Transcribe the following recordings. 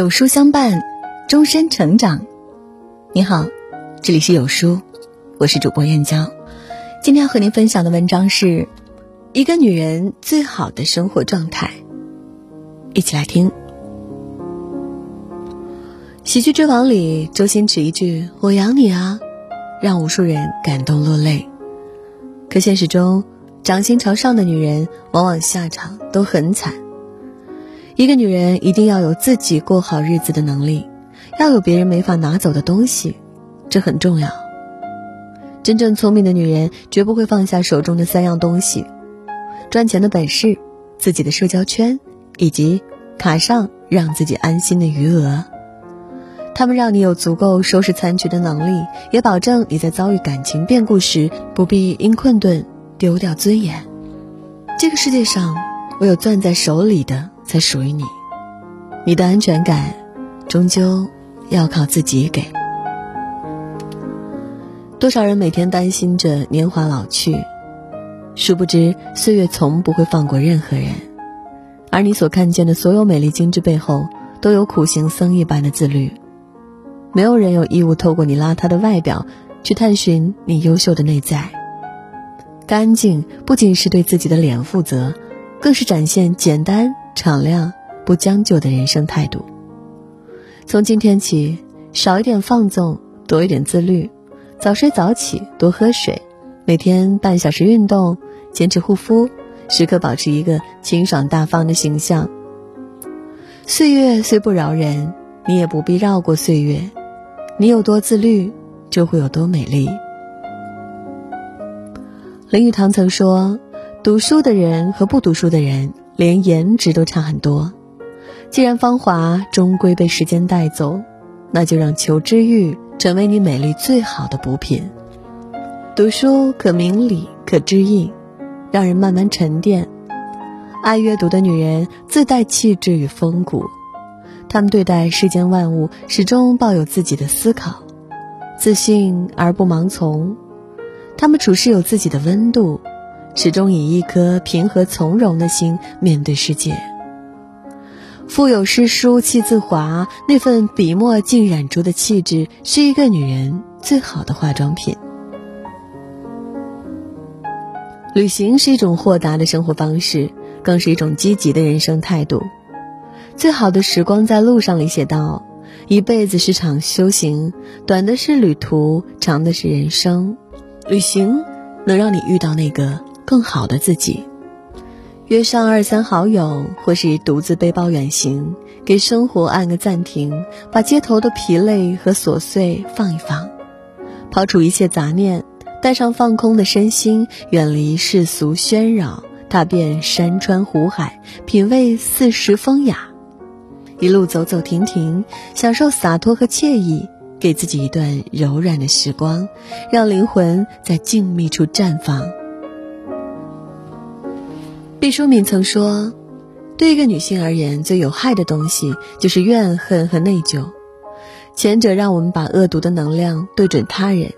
有书相伴，终身成长。你好，这里是有书，我是主播燕娇。今天要和您分享的文章是一个女人最好的生活状态。一起来听。喜剧之王里，周星驰一句“我养你啊”，让无数人感动落泪。可现实中，掌心朝上的女人往往下场都很惨。一个女人一定要有自己过好日子的能力，要有别人没法拿走的东西，这很重要。真正聪明的女人绝不会放下手中的三样东西：赚钱的本事、自己的社交圈，以及卡上让自己安心的余额。他们让你有足够收拾残局的能力，也保证你在遭遇感情变故时不必因困顿丢掉尊严。这个世界上，唯有攥在手里的。才属于你，你的安全感，终究要靠自己给。多少人每天担心着年华老去，殊不知岁月从不会放过任何人。而你所看见的所有美丽精致背后，都有苦行僧一般的自律。没有人有义务透过你邋遢的外表，去探寻你优秀的内在。干净不仅是对自己的脸负责，更是展现简单。敞亮、不将就的人生态度。从今天起，少一点放纵，多一点自律，早睡早起，多喝水，每天半小时运动，坚持护肤，时刻保持一个清爽大方的形象。岁月虽不饶人，你也不必绕过岁月。你有多自律，就会有多美丽。林语堂曾说：“读书的人和不读书的人。”连颜值都差很多。既然芳华终归被时间带走，那就让求知欲成为你美丽最好的补品。读书可明理，可知义，让人慢慢沉淀。爱阅读的女人自带气质与风骨，她们对待世间万物始终抱有自己的思考，自信而不盲从。她们处事有自己的温度。始终以一颗平和从容的心面对世界。腹有诗书气自华，那份笔墨浸染出的气质，是一个女人最好的化妆品。旅行是一种豁达的生活方式，更是一种积极的人生态度。最好的时光在路上里写道：“一辈子是场修行，短的是旅途，长的是人生。旅行能让你遇到那个。”更好的自己，约上二三好友，或是独自背包远行，给生活按个暂停，把街头的疲累和琐碎放一放，抛除一切杂念，带上放空的身心，远离世俗喧扰，踏遍山川湖海，品味四时风雅，一路走走停停，享受洒脱和惬意，给自己一段柔软的时光，让灵魂在静谧处绽放。毕淑敏曾说：“对一个女性而言，最有害的东西就是怨恨和内疚。前者让我们把恶毒的能量对准他人，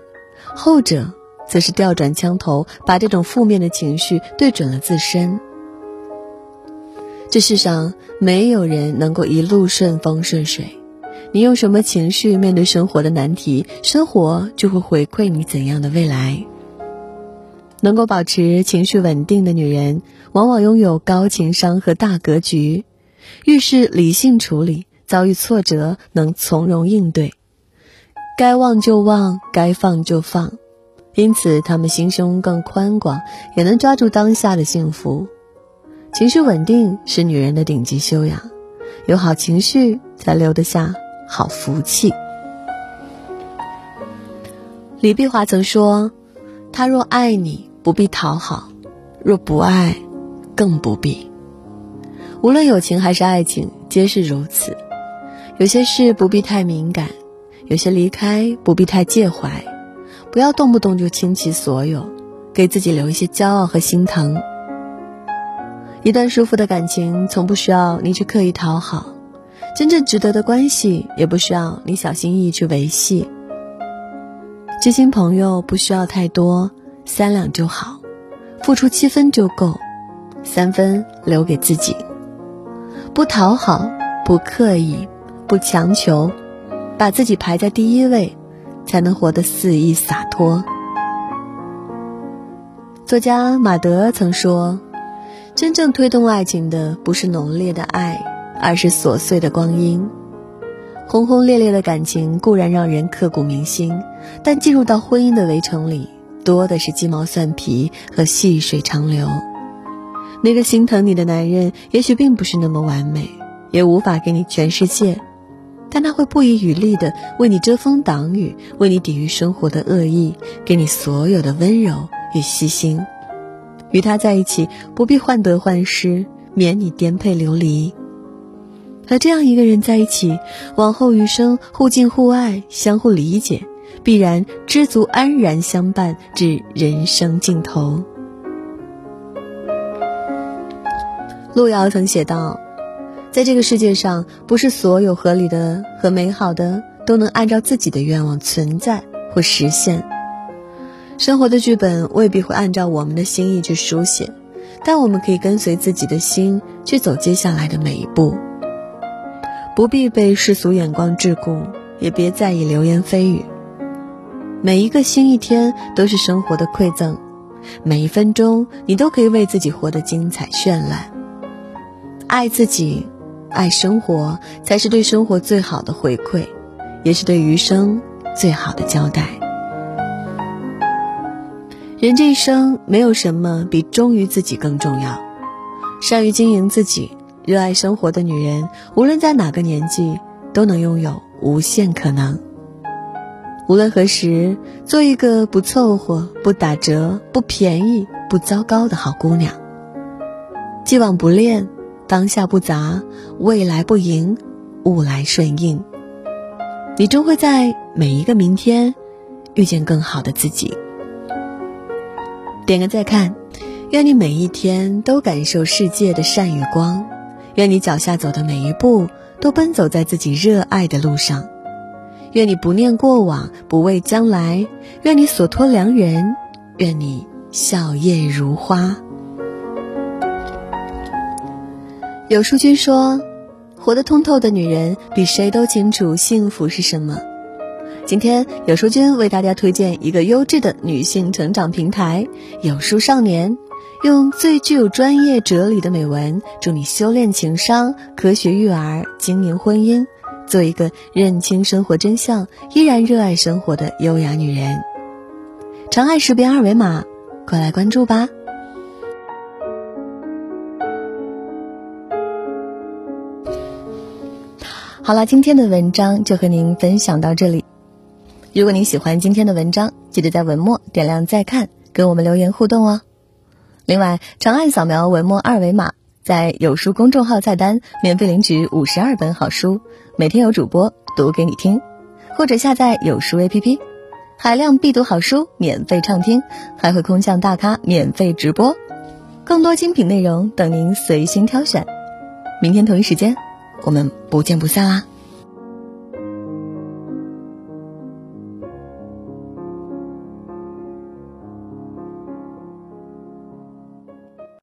后者则是调转枪头，把这种负面的情绪对准了自身。这世上没有人能够一路顺风顺水，你用什么情绪面对生活的难题，生活就会回馈你怎样的未来。”能够保持情绪稳定的女人，往往拥有高情商和大格局，遇事理性处理，遭遇挫折能从容应对，该忘就忘，该放就放，因此他们心胸更宽广，也能抓住当下的幸福。情绪稳定是女人的顶级修养，有好情绪才留得下好福气。李碧华曾说：“他若爱你。”不必讨好，若不爱，更不必。无论友情还是爱情，皆是如此。有些事不必太敏感，有些离开不必太介怀。不要动不动就倾其所有，给自己留一些骄傲和心疼。一段舒服的感情，从不需要你去刻意讨好；真正值得的关系，也不需要你小心翼翼去维系。知心朋友不需要太多。三两就好，付出七分就够，三分留给自己。不讨好，不刻意，不强求，把自己排在第一位，才能活得肆意洒脱。作家马德曾说：“真正推动爱情的，不是浓烈的爱，而是琐碎的光阴。轰轰烈烈的感情固然让人刻骨铭心，但进入到婚姻的围城里，多的是鸡毛蒜皮和细水长流。那个心疼你的男人，也许并不是那么完美，也无法给你全世界，但他会不遗余力的为你遮风挡雨，为你抵御生活的恶意，给你所有的温柔。”与细心，与他在一起不必患得患失，免你颠沛流离。和这样一个人在一起，往后余生互敬互爱，相互理解，必然知足安然相伴至人生尽头。路遥曾写道：“在这个世界上，不是所有合理的和美好的都能按照自己的愿望存在或实现。”生活的剧本未必会按照我们的心意去书写，但我们可以跟随自己的心去走接下来的每一步。不必被世俗眼光桎梏，也别在意流言蜚语。每一个新一天都是生活的馈赠，每一分钟你都可以为自己活得精彩绚烂。爱自己，爱生活，才是对生活最好的回馈，也是对余生最好的交代。人这一生，没有什么比忠于自己更重要。善于经营自己、热爱生活的女人，无论在哪个年纪，都能拥有无限可能。无论何时，做一个不凑合、不打折、不便宜、不糟糕的好姑娘。既往不恋，当下不杂，未来不迎，物来顺应。你终会在每一个明天，遇见更好的自己。点个再看，愿你每一天都感受世界的善与光，愿你脚下走的每一步都奔走在自己热爱的路上，愿你不念过往，不畏将来，愿你所托良人，愿你笑靥如花。有书君说，活得通透的女人比谁都清楚幸福是什么。今天有书君为大家推荐一个优质的女性成长平台——有书少年，用最具有专业哲理的美文，助你修炼情商、科学育儿、经营婚姻，做一个认清生活真相、依然热爱生活的优雅女人。长按识别二维码，快来关注吧！好了，今天的文章就和您分享到这里。如果您喜欢今天的文章，记得在文末点亮再看，跟我们留言互动哦。另外，长按扫描文末二维码，在有书公众号菜单免费领取五十二本好书，每天有主播读给你听，或者下载有书 APP，海量必读好书免费畅听，还会空降大咖免费直播，更多精品内容等您随心挑选。明天同一时间，我们不见不散啦！